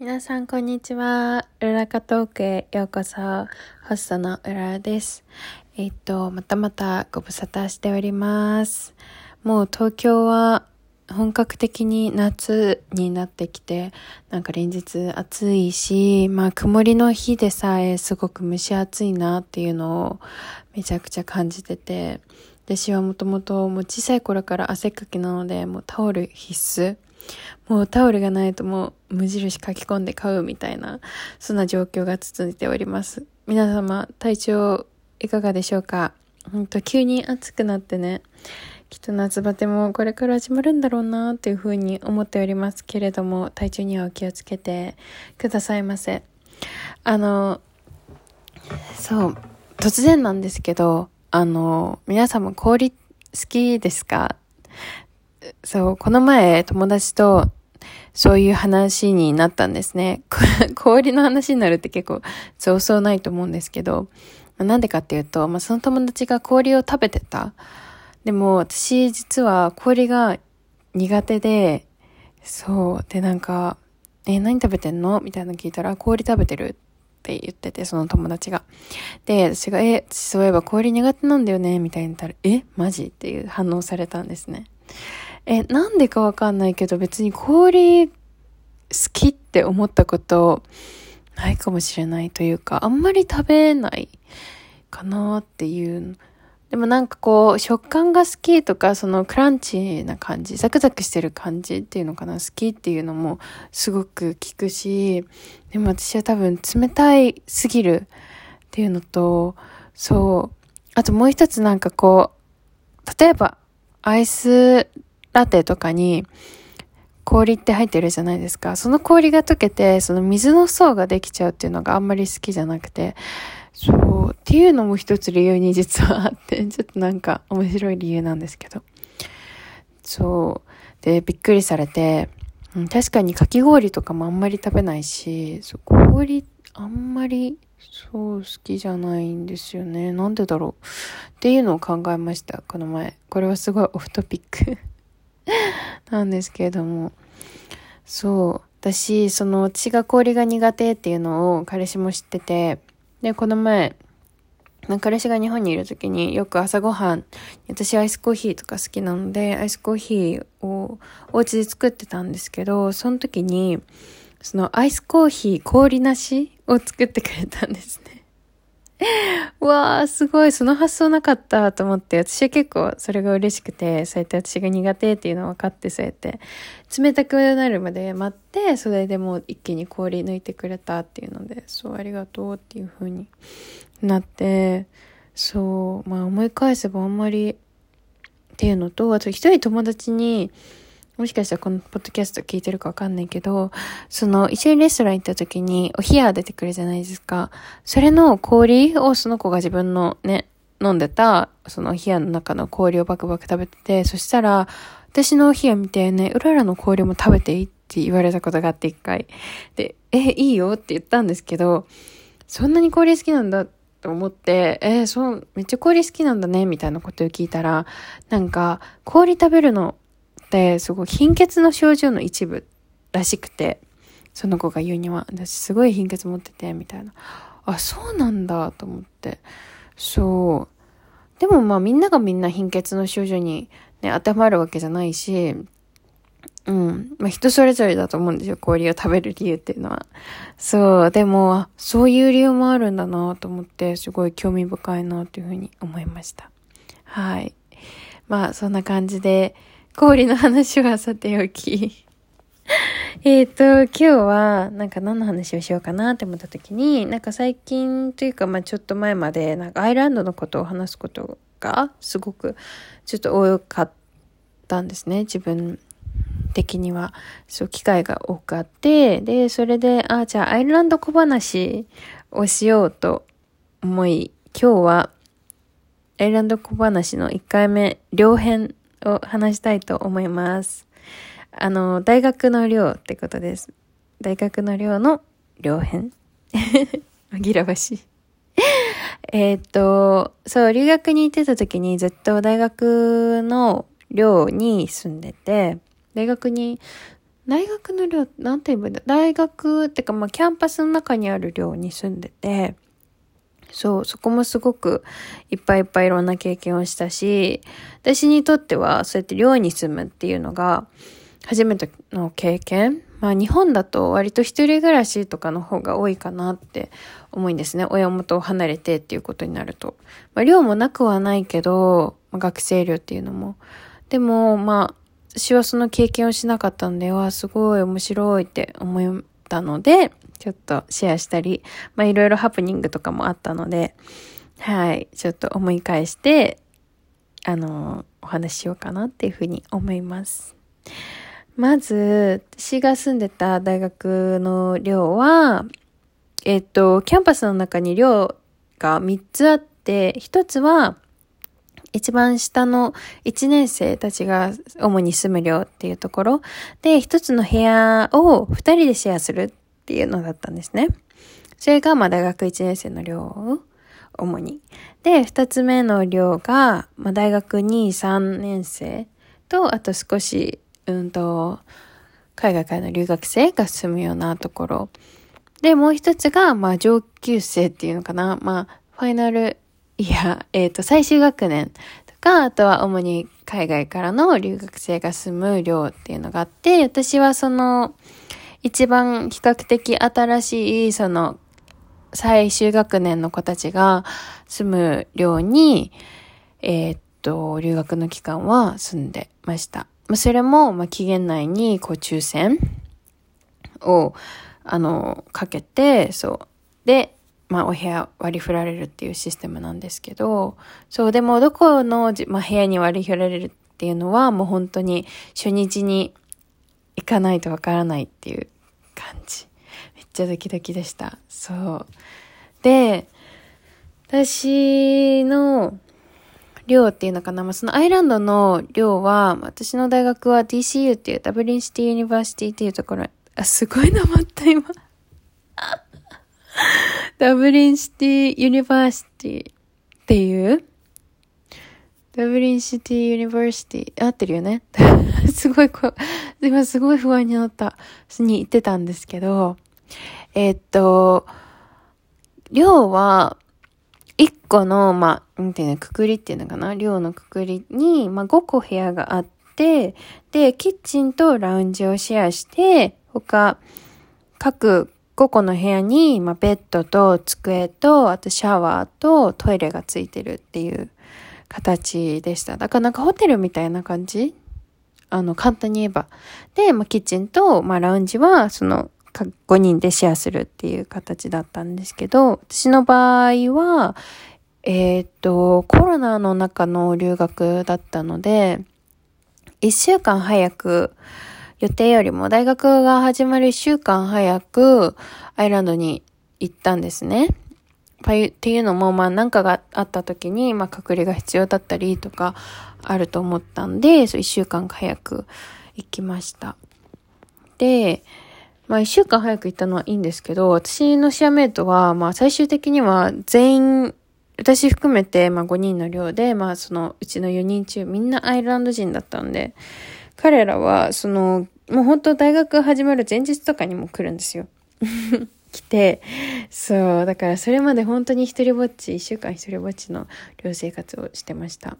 皆さん、こんにちは。うらかトークへようこそ。ホストのうららです。えっと、またまたご無沙汰しております。もう東京は本格的に夏になってきて、なんか連日暑いし、まあ曇りの日でさえすごく蒸し暑いなっていうのをめちゃくちゃ感じてて、私はもともともう小さい頃から汗っかきなので、もうタオル必須。もうタオルがないともう無印書き込んで買うみたいな、そんな状況が続いております。皆様、体調いかがでしょうか？ほんと急に暑くなってね、きっと夏バテもこれから始まるんだろうなっていうふうに思っておりますけれども、体調にはお気をつけてくださいませ。あの、そう、突然なんですけど、あの、皆様氷好きですか？そう、この前友達とそういう話になったんですね。氷の話になるって結構そうそうないと思うんですけど、なんでかっていうと、まあ、その友達が氷を食べてた。でも私実は氷が苦手で、そう。で、なんか、え、何食べてんの？みたいなの聞いたら、氷食べてるって言ってて、その友達が。で、私が、え、そういえば氷苦手なんだよね？みたいに言ったら、えマジ？っていう反応されたんですね。え、なんでかわかんないけど別に氷好きって思ったことないかもしれないというか、あんまり食べないかなっていう。でもなんかこう、食感が好きとか、そのクランチな感じ、ザクザクしてる感じっていうのかな、好きっていうのもすごく効くし、でも私は多分冷たいすぎるっていうのと、そう。あともう一つなんかこう、例えばアイスラテとかに氷って入ってるじゃないですか。その氷が溶けて、その水の層ができちゃうっていうのがあんまり好きじゃなくて、そう、っていうのも一つ理由に実はあって、ちょっとなんか面白い理由なんですけど。そう。で、びっくりされて、確かにかき氷とかもあんまり食べないし、そう氷あんまりそう好きじゃないんですよね。なんでだろう。っていうのを考えました、この前。これはすごいオフトピック なんですけれども。そう。私、その血が氷が苦手っていうのを彼氏も知ってて、で、この前、彼氏が日本にいる時によく朝ごはん、私アイスコーヒーとか好きなので、アイスコーヒーをお家で作ってたんですけど、その時に、そのアイスコーヒー氷なしを作ってくれたんですね。わー、すごい、その発想なかったと思って、私は結構それが嬉しくて、そうやって私が苦手っていうの分かって、そうやって、冷たくなるまで待って、それでもう一気に氷抜いてくれたっていうので、そう、ありがとうっていう風になって、そう、まあ思い返せばあんまりっていうのと、あと一人友達に、もしかしたらこのポッドキャスト聞いてるかわかんないけど、その一緒にレストラン行った時にお冷や出てくるじゃないですか。それの氷をその子が自分のね、飲んでた、そのお冷やの中の氷をバクバク食べてて、そしたら、私のお冷や見てね、うららの氷も食べていいって言われたことがあって一回。で、え、いいよって言ったんですけど、そんなに氷好きなんだと思って、えー、そう、めっちゃ氷好きなんだね、みたいなことを聞いたら、なんか、氷食べるのってすごい貧血の症状の一部らしくて、その子が言うには、私すごい貧血持ってて、みたいな。あ、そうなんだと思って。そう。でもまあみんながみんな貧血の症状にね、当てはまるわけじゃないし、うん。まあ人それぞれだと思うんですよ。氷を食べる理由っていうのは。そう。でも、そういう理由もあるんだなと思って、すごい興味深いなというふうに思いました。はい。まあそんな感じで、氷の話はさておき。えっと、今日は、なんか何の話をしようかなって思った時に、なんか最近というか、まあちょっと前まで、なんかアイランドのことを話すことが、すごく、ちょっと多かったんですね、自分的には。そう、機会が多くあって、で、それで、ああ、じゃあアイルランド小話をしようと思い、今日は、アイルランド小話の1回目、両編を話したいと思います。あの、大学の寮ってことです。大学の寮の寮編 紛らわしいえっと、そう、留学に行ってた時にずっと大学の寮に住んでて、大学に大学の寮、なんて言えばいいんだ大学ってか、まあ、キャンパスの中にある寮に住んでて、そう、そこもすごくいっぱいいっぱいいろんな経験をしたし、私にとってはそうやって寮に住むっていうのが初めての経験。まあ日本だと割と一人暮らしとかの方が多いかなって思うんですね。親元を離れてっていうことになると。まあ寮もなくはないけど、まあ、学生寮っていうのも。でもまあ私はその経験をしなかったんで、わ、すごい面白いって思ったので、ちょっとシェアしたり、まあいろいろハプニングとかもあったので、はい、ちょっと思い返して、あの、お話ししようかなっていうふうに思います。まず、私が住んでた大学の寮は、えっと、キャンパスの中に寮が3つあって、1つは、一番下の1年生たちが主に住む寮っていうところで、1つの部屋を2人でシェアするっていうのだったんですね。それが、まあ、大学1年生の寮主に。で、2つ目の寮が、まあ、大学2、3年生と、あと少しうんと、海外からの留学生が住むようなところ。で、もう一つが、まあ、上級生っていうのかな。まあ、ファイナルイヤー、えっ、ー、と、最終学年とか、あとは主に海外からの留学生が住む寮っていうのがあって、私はその、一番比較的新しい、その、最終学年の子たちが住む寮に、えっ、と、留学の期間は住んでました。まあ、それも、まあ、期限内に、こう、抽選を、あの、かけて、そう。で、まあ、お部屋割り振られるっていうシステムなんですけど、そう、でも、どこの、まあ、部屋に割り振られるっていうのは、もう本当に初日に行かないとわからないっていう感じ。めっちゃドキドキでした。そう。で、私の、寮っていうのかな、まあ、そのアイルランドの寮は、私の大学は DCU っていう Dublin City University っていうところ、あ、すごいなまった今。 Dublin City University っていう Dublin City University、合ってるよね。すごいこ、今すごい不安になった、に行ってたんですけど、えー、っと、寮は、一個の、まあ、なんていうの、くくりっていうのかな？寮のくくりに、まあ、5個部屋があって、で、キッチンとラウンジをシェアして、他、各5個の部屋に、まあ、ベッドと机と、あとシャワーとトイレがついてるっていう形でした。だからなんかホテルみたいな感じ？あの、簡単に言えば。で、まあ、キッチンと、まあ、ラウンジは、その、5人でシェアするっていう形だったんですけど、私の場合は、えっ、と、コロナの中の留学だったので、1週間早く、予定よりも大学が始まる1週間早くアイランドに行ったんですね。っていうのも、まあ何かがあった時に、まあ隔離が必要だったりとかあると思ったんで、そう1週間早く行きました。で、まあ一週間早く行ったのはいいんですけど、私のシアメイトは、まあ最終的には全員、私含めて、まあ5人の寮で、まあそのうちの4人中みんなアイルランド人だったんで、彼らは、その、もう本当大学始まる前日とかにも来るんですよ。来て、そう、だからそれまで本当に一人ぼっち、一週間一人ぼっちの寮生活をしてました。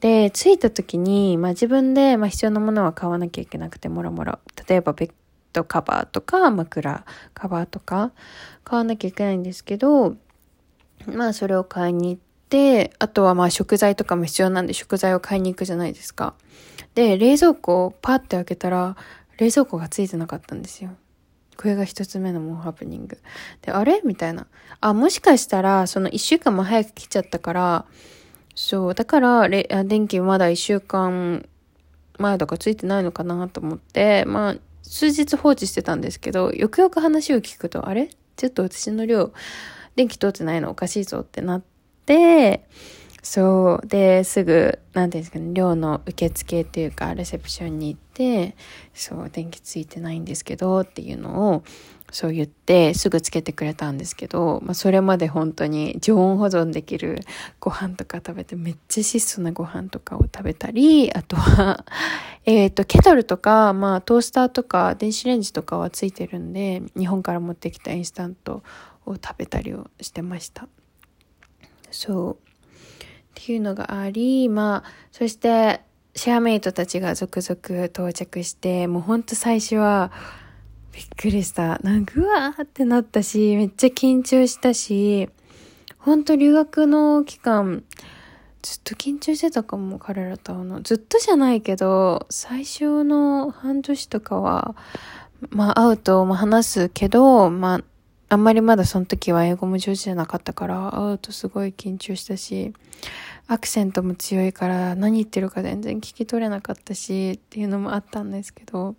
で、着いた時に、まあ自分で、まあ必要なものは買わなきゃいけなくて、もろもろ。例えばベットカバーとか枕カバーとか買わなきゃいけないんですけど、まあそれを買いに行って、あとはまあ食材とかも必要なんで食材を買いに行くじゃないですか。で、冷蔵庫をパッて開けたら、冷蔵庫がついてなかったんですよ。これが一つ目のモンハプニング。で、あれ？みたいな。あ、もしかしたら、その一週間も早く来ちゃったから、そう、だから、電気まだ一週間前とかついてないのかなと思って、まあ、数日放置してたんですけど、よくよく話を聞くと、あれ？ちょっと私の量、電気通ってないのおかしいぞってなって、そう。で、すぐ、なんていうんですかね、寮の受付っていうか、レセプションに行って、そう、電気ついてないんですけど、っていうのをそう言ってすぐつけてくれたんですけど、まあ、それまで本当に常温保存できるご飯とか食べてめっちゃ質素なご飯とかを食べたり、あとは えっと、ケトルとか、まあ、トースターとか電子レンジとかはついてるんで、日本から持ってきたインスタントを食べたりをしてました。そう。っていうのがあり、まあ、そして、シェアメイトたちが続々到着して、もうほんと最初は、びっくりした。なんか、うわーってなったし、めっちゃ緊張したし、ほんと留学の期間、ずっと緊張してたかも、彼らと会うの。ずっとじゃないけど、最初の半年とかは、まあ会うと、まあ話すけど、まあ、あんまりまだその時は英語も上手じゃなかったから、会うとすごい緊張したし、アクセントも強いから何言ってるか全然聞き取れなかったし、っていうのもあったんですけど、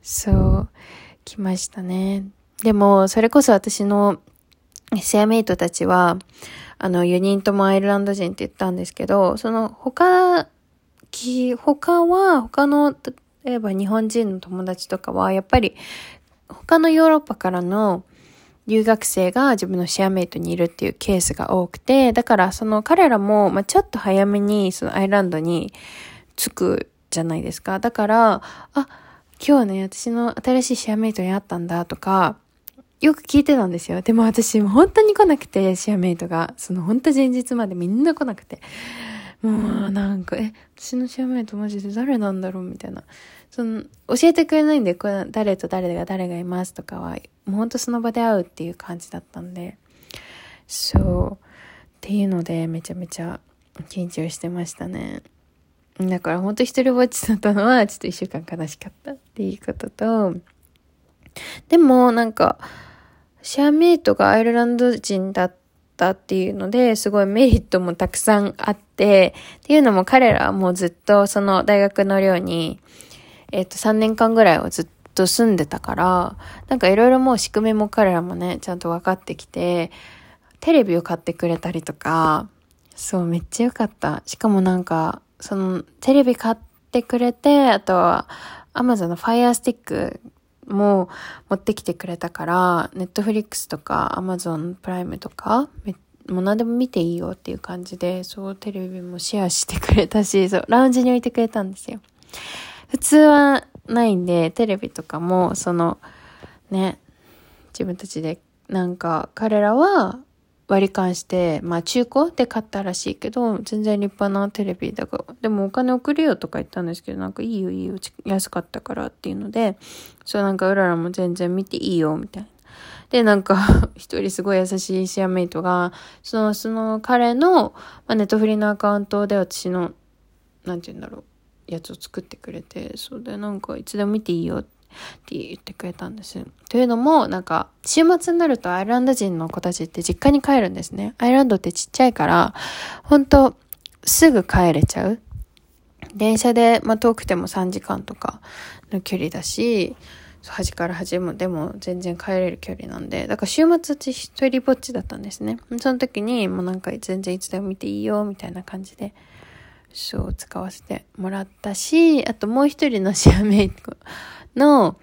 そう、来ましたね。でも、それこそ私のシェアメイトたちは、あの、4人ともアイルランド人って言ったんですけど、その他、他は、他の、例えば日本人の友達とかは、やっぱり、他のヨーロッパからの留学生が自分のシェアメイトにいるっていうケースが多くて、だからその彼らも、まあ、ちょっと早めにそのアイランドに着くじゃないですか。だから、あ、今日ね、私の新しいシェアメイトに会ったんだとか、よく聞いてたんですよ。でも私、本当に来なくて、シェアメイトが。その本当前日までみんな来なくて。もうなんか、え、私のシェアメイトマジで誰なんだろうみたいな。その、教えてくれないんで、これ誰と誰が誰がいますとかは、もうほんとその場で会うっていう感じだったんで。そう。っていうので、めちゃめちゃ緊張してましたね。だから本当一人ぼっちだったのは、ちょっと一週間悲しかったっていうことと、でもなんか、シェアメイトがアイルランド人だったっていうので、すごいメリットもたくさんあって、っていうのも彼らはもうずっとその大学の寮に、えっ、と3年間ぐらいはずっと住んでたから、なんかいろいろもう仕組みも彼らもね、ちゃんと分かってきて、テレビを買ってくれたりとか、そう、めっちゃ良かった。しかもなんか、その、テレビ買ってくれて、あとは、アマゾンの Fire Stick も持ってきてくれたから、ネットフリックスとかアマゾンプライムとか、もう何でも見ていいよっていう感じで、そうテレビもシェアしてくれたし、そう、ラウンジに置いてくれたんですよ。普通はないんで、テレビとかも、その、ね、自分たちで、なんか、彼らは、割り勘して、まあ中古で買ったらしいけど、全然立派なテレビだから、でもお金送るよとか言ったんですけど、なんかいいよいいよ、安かったからっていうので、そうなんかうららも全然見ていいよ、みたいな。で、なんか一人すごい優しいシェアメイトが、その、その彼の、まあ、ネットフリのアカウントで私の、なんて言うんだろう、やつを作ってくれて、そうで、なんかいつでも見ていいよってって言ってくれたんです。というのも、なんか、週末になるとアイルランド人の子たちって実家に帰るんですね。アイルランドってちっちゃいから、本当すぐ帰れちゃう。電車で、まあ、遠くても3時間とかの距離だし、端から端もでも全然帰れる距離なんで、だから週末私一人ぼっちだったんですね。その時にもうなんか全然いつでも見ていいよみたいな感じで、そう使わせてもらったし、あともう一人のシェアメイトの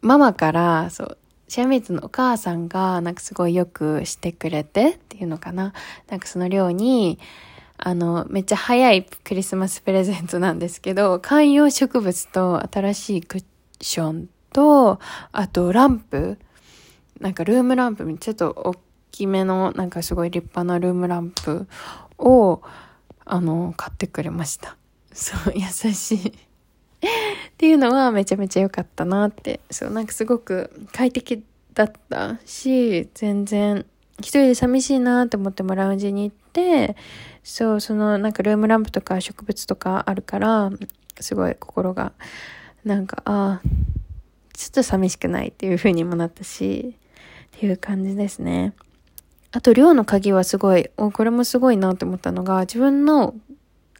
ママから、そう、シェアメイツのお母さんが、なんかすごいよくしてくれてっていうのかな。なんかその寮に、あの、めっちゃ早いクリスマスプレゼントなんですけど、観葉植物と新しいクッションと、あとランプ、なんかルームランプ、ちょっと大きめの、なんかすごい立派なルームランプを、あの、買ってくれました。そう、優しい。っていうのはめちゃめちゃ良かったなって。そう、なんかすごく快適だったし、全然一人で寂しいなって思ってもラウンジに行って、そう、そのなんかルームランプとか植物とかあるから、すごい心が、なんか、ああ、ちょっと寂しくないっていう風にもなったし、っていう感じですね。あと、寮の鍵はすごい、お、これもすごいなって思ったのが、自分の、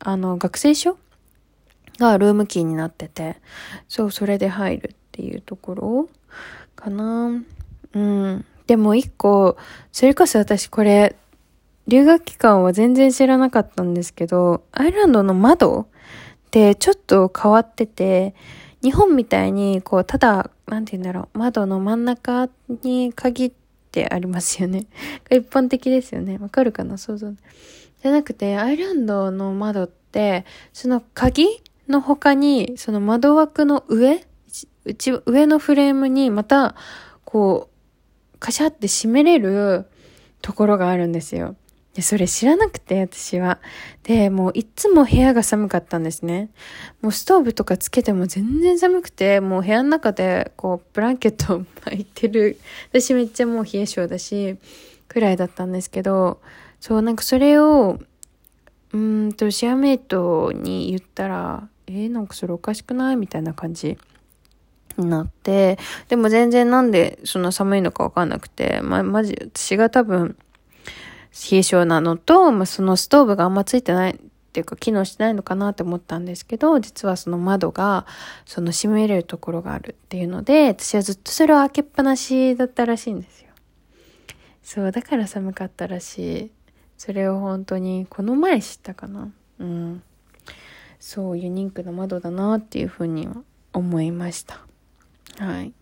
あの、学生証がルームキーになってて、そう、それで入るっていうところかな。うん。でも一個、それこそ私これ、留学期間は全然知らなかったんですけど、アイランドの窓ってちょっと変わってて、日本みたいに、こう、ただ、なんて言うんだろう、窓の真ん中に限ってってありますよね。一般的ですよね。わかるかな？想像。じゃなくて、アイランドの窓って、その鍵の他に、その窓枠の上うち、上のフレームにまた、こう、カシャって閉めれるところがあるんですよ。で、それ知らなくて、私は。で、もういつも部屋が寒かったんですね。もうストーブとかつけても全然寒くて、もう部屋の中でこう、ブランケットを巻いてる。私めっちゃもう冷え性だし、くらいだったんですけど、そう、なんかそれを、うんと、シェアメイトに言ったら、えー、なんかそれおかしくない？みたいな感じになって、でも全然なんでそんな寒いのかわかんなくて、ま、マジ、私が多分、冷え性なのと、まあ、そのストーブがあんまついてないっていうか機能してないのかなって思ったんですけど、実はその窓が、その閉めれるところがあるっていうので、私はずっとそれを開けっぱなしだったらしいんですよ。そう、だから寒かったらしい。それを本当に、この前知ったかな。うん。そう、ユニークな窓だなっていうふうに思いました。はい。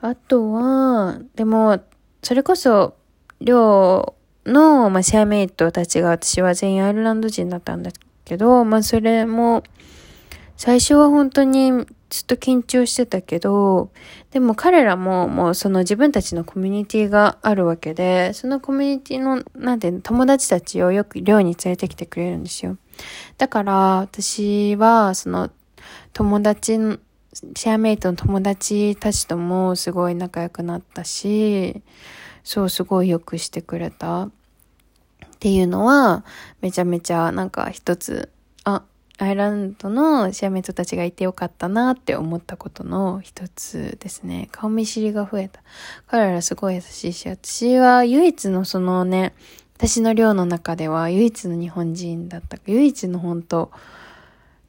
あとは、でも、それこそ、寮の、まあ、シェアメイトたちが私は全員アイルランド人だったんだけど、まあ、それも、最初は本当にずっと緊張してたけど、でも彼らももうその自分たちのコミュニティがあるわけで、そのコミュニティの、なんていうの、友達たちをよく寮に連れてきてくれるんですよ。だから私は、その友達の、シェアメイトの友達たちともすごい仲良くなったし、そう、すごい良くしてくれたっていうのは、めちゃめちゃなんか一つ、あ、アイランドのシアメイトたちがいてよかったなって思ったことの一つですね。顔見知りが増えた。彼らすごい優しいし、私は唯一のそのね、私の寮の中では唯一の日本人だった、唯一の本当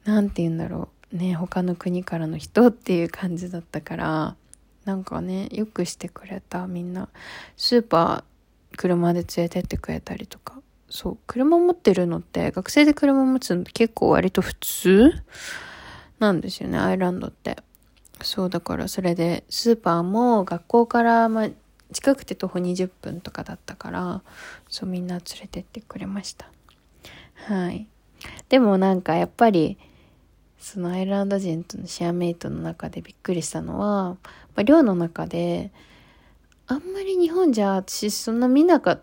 なんて言うんだろう。ね、他の国からの人っていう感じだったから、なんかね、よくしてくれた、みんな。スーパー、車で連れてってくれたりとか。そう、車持ってるのって、学生で車持つのって結構割と普通なんですよね、アイランドって。そう、だからそれで、スーパーも学校から、ま、近くて徒歩20分とかだったから、そう、みんな連れてってくれました。はい。でもなんかやっぱり、そのアイルランド人とのシェアメイトの中でびっくりしたのは、まあ、寮の中で、あんまり日本じゃ私そんな見なかっ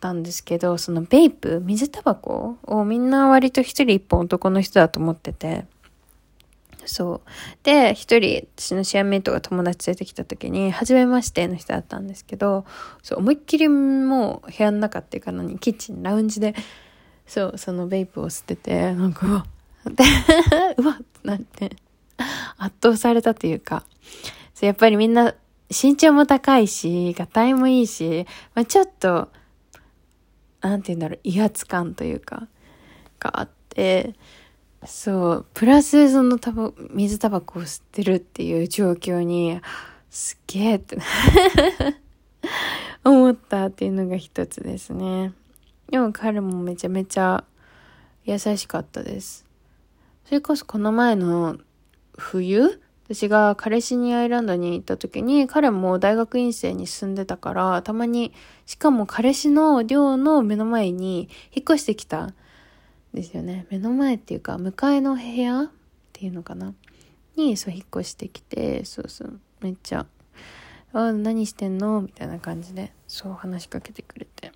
たんですけど、そのベイプ、水タバコをみんな割と一人一本男の人だと思ってて、そう。で、一人、私のシェアメイトが友達連れてきた時に、初めましての人だったんですけど、そう、思いっきりもう部屋の中っていうか何、キッチン、ラウンジで、そう、そのベイプを吸ってて、なんか、で、うわっなんて、圧倒されたというか、そうやっぱりみんな身長も高いし、がたいもいいし、まあ、ちょっと、なんて言うんだろう、威圧感というか、があって、そう、プラスそのタバ、水タバコを吸ってるっていう状況に、すげえって 思ったっていうのが一つですね。でも彼もめちゃめちゃ優しかったです。それこそこの前の冬私が彼氏にアイランドに行った時に彼も大学院生に住んでたからたまにしかも彼氏の寮の目の前に引っ越してきたんですよね。目の前っていうか向かいの部屋っていうのかな。にそう引っ越してきてそうそう。めっちゃ「あ何してんの?」みたいな感じでそう話しかけてくれて。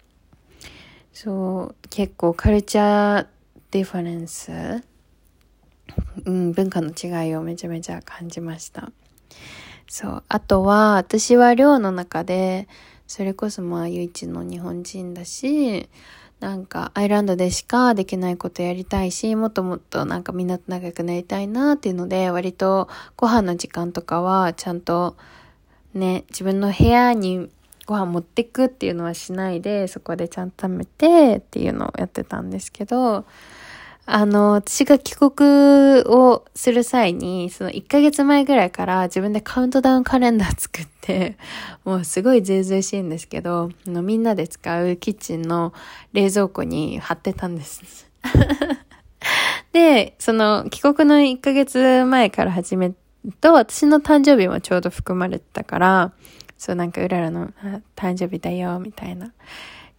そう結構 culture difference うん、文化の違いをめちゃめちゃ感じました。そう。あとは、私は寮の中で、それこそまあ唯一の日本人だし、なんかアイランドでしかできないことやりたいし、もっともっとなんかみんなと仲良くなりたいなっていうので、割とご飯の時間とかはちゃんとね、自分の部屋にご飯持ってくっていうのはしないで、そこでちゃんと食べてっていうのをやってたんですけど、あの、私が帰国をする際に、その1ヶ月前ぐらいから自分でカウントダウンカレンダー作って、もうすごいずうずうしいんですけど、あのみんなで使うキッチンの冷蔵庫に貼ってたんです。で、その帰国の1ヶ月前から始めると、私の誕生日もちょうど含まれてたから、そうなんかうららの誕生日だよ、みたいな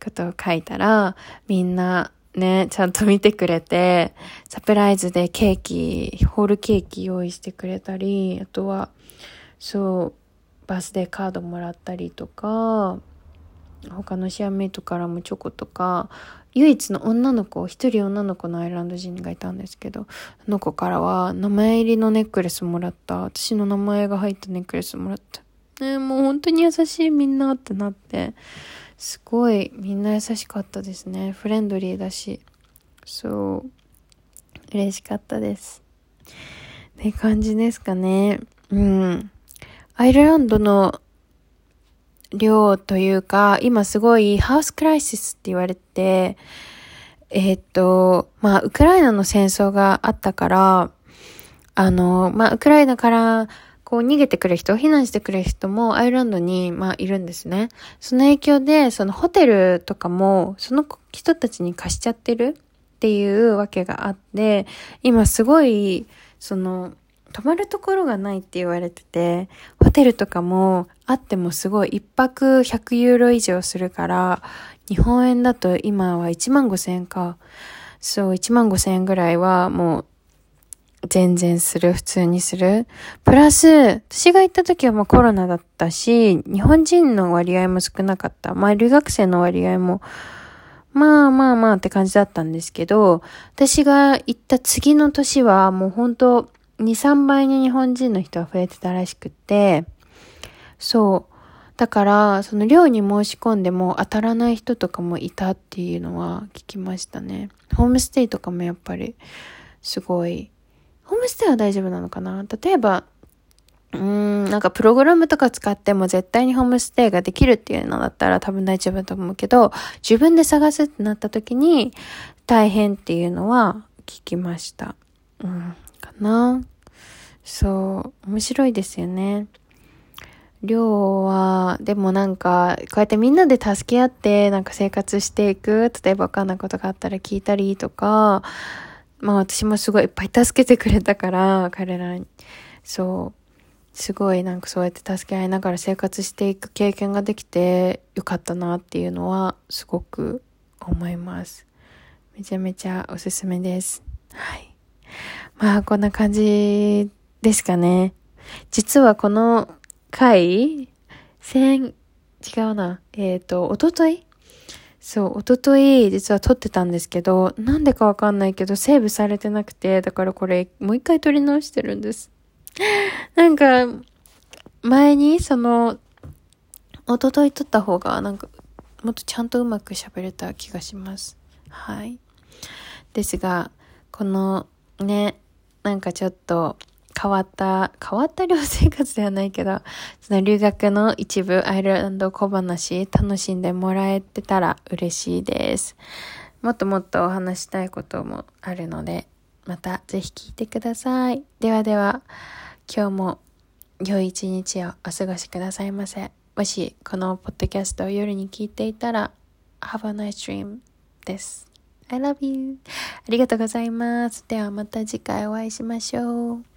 ことを書いたら、みんなね、ちゃんと見てくれて、サプライズでケーキ、ホールケーキ用意してくれたり、あとは、そう、バースデーカードもらったりとか、他のシアメイトからもチョコとか、唯一の女の子、一人女の子のアイルランド人がいたんですけど、あの子からは名前入りのネックレスもらった。私の名前が入ったネックレスもらった。ねもう本当に優しいみんなってなって、すごいみんな優しかったですね。フレンドリーだし。そう。嬉しかったです。って感じですかね。うん。アイルランドの量というか、今すごいハウスクライシスって言われて、え、っと、まあ、ウクライナの戦争があったから、あの、まあ、ウクライナからこう逃げてくる人、避難してくる人もアイルランドに、まあ、いるんですね。その影響で、そのホテルとかも、その人たちに貸しちゃってるっていうわけがあって、今すごい、その、泊まるところがないって言われてて、ホテルとかもあってもすごい一泊100ユーロ以上するから、日本円だと今は1万5千円か。そう、1万5千円ぐらいはもう全然する、普通にする。プラス、私が行った時はまあコロナだったし、日本人の割合も少なかった。まあ留学生の割合も、まあまあまあって感じだったんですけど、私が行った次の年はもう本当2、3倍に日本人の人が増えてたらしくて、そう。だから、その寮に申し込んでも当たらない人とかもいたっていうのは聞きましたね。ホームステイとかもやっぱりすごいホームステイは大丈夫なのかな？例えば、うーん、なんかプログラムとか使っても絶対にホームステイができるっていうのだったら多分大丈夫だと思うけど、自分で探すってなった時に大変っていうのは聞きました。うん、かな？そう、面白いですよね。寮は、でもなんか、こうやってみんなで助け合って、なんか生活していく、例えばわかんないことがあったら聞いたりとか、まあ私もすごいいっぱい助けてくれたから、彼らに。そう。すごいなんかそうやって助け合いながら生活していく経験ができてよかったなっていうのはすごく思います。めちゃめちゃおすすめです。はい。まあこんな感じですかね。実はこの回、先、違うな。えっ、ー、と、おとといそう、おととい実は撮ってたんですけど、なんでかわかんないけどセーブされてなくて、だからこれもう一回撮り直してるんです。なんか、前にその、おととい撮った方がなんか、もっとちゃんとうまく喋れた気がします。はい。ですが、このね、なんかちょっと、変わった、変わった寮生活ではないけど、その留学の一部アイルランド小話楽しんでもらえてたら嬉しいです。もっともっとお話したいこともあるので、またぜひ聞いてください。ではでは、今日も良い一日をお過ごしくださいませ。もしこのポッドキャストを夜に聞いていたら、Have a nice dream です。I love you. ありがとうございます。ではまた次回お会いしましょう。